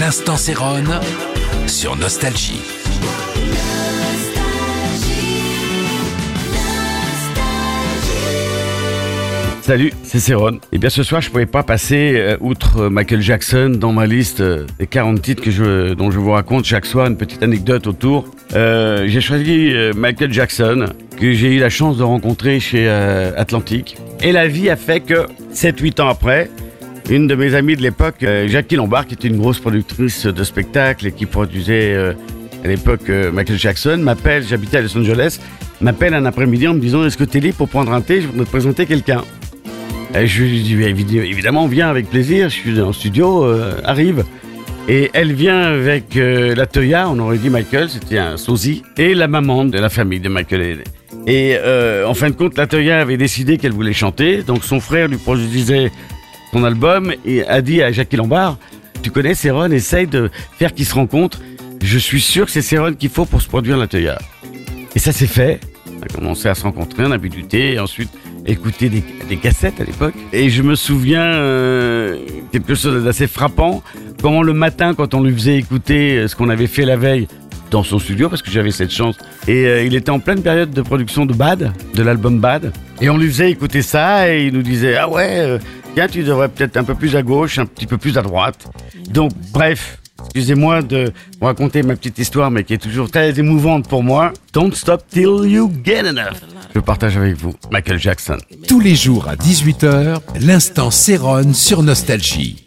L'instant Céronne sur Nostalgie. Salut, c'est Céron. Et bien ce soir, je pouvais pas passer euh, outre Michael Jackson dans ma liste euh, des 40 titres que je, dont je vous raconte chaque soir une petite anecdote autour. Euh, j'ai choisi euh, Michael Jackson que j'ai eu la chance de rencontrer chez euh, Atlantique. Et la vie a fait que 7-8 ans après, une de mes amies de l'époque, euh, Jackie Lombard, qui était une grosse productrice de spectacles et qui produisait euh, à l'époque euh, Michael Jackson, m'appelle, j'habitais à Los Angeles, m'appelle un après-midi en me disant Est-ce que t'es libre pour prendre un thé? Je voudrais te présenter quelqu'un. Et je lui dis Évid- Évidemment, viens avec plaisir, je suis le studio, arrive. Et elle vient avec la Toya, on aurait dit Michael, c'était un sosie, et la maman de la famille de Michael. Et en fin de compte, la Toya avait décidé qu'elle voulait chanter, donc son frère lui produisait son album et a dit à Jackie Lombard Tu connais Céron, essaye de faire qu'ils se rencontrent. Je suis sûr que c'est Céron qu'il faut pour se produire Toya. Et ça s'est fait. On a commencé à se rencontrer, on a bu du thé, et ensuite écouter des, cassettes à l'époque. Et je me souviens euh, quelque chose d'assez frappant, comment le matin, quand on lui faisait écouter euh, ce qu'on avait fait la veille dans son studio, parce que j'avais cette chance, et euh, il était en pleine période de production de Bad, de l'album Bad, et on lui faisait écouter ça, et il nous disait, ah ouais, tiens, tu devrais peut-être un peu plus à gauche, un petit peu plus à droite. Donc, bref, Excusez-moi de raconter ma petite histoire, mais qui est toujours très émouvante pour moi. Don't stop till you get enough. Je partage avec vous Michael Jackson. Tous les jours à 18h, l'instant Céronne sur Nostalgie.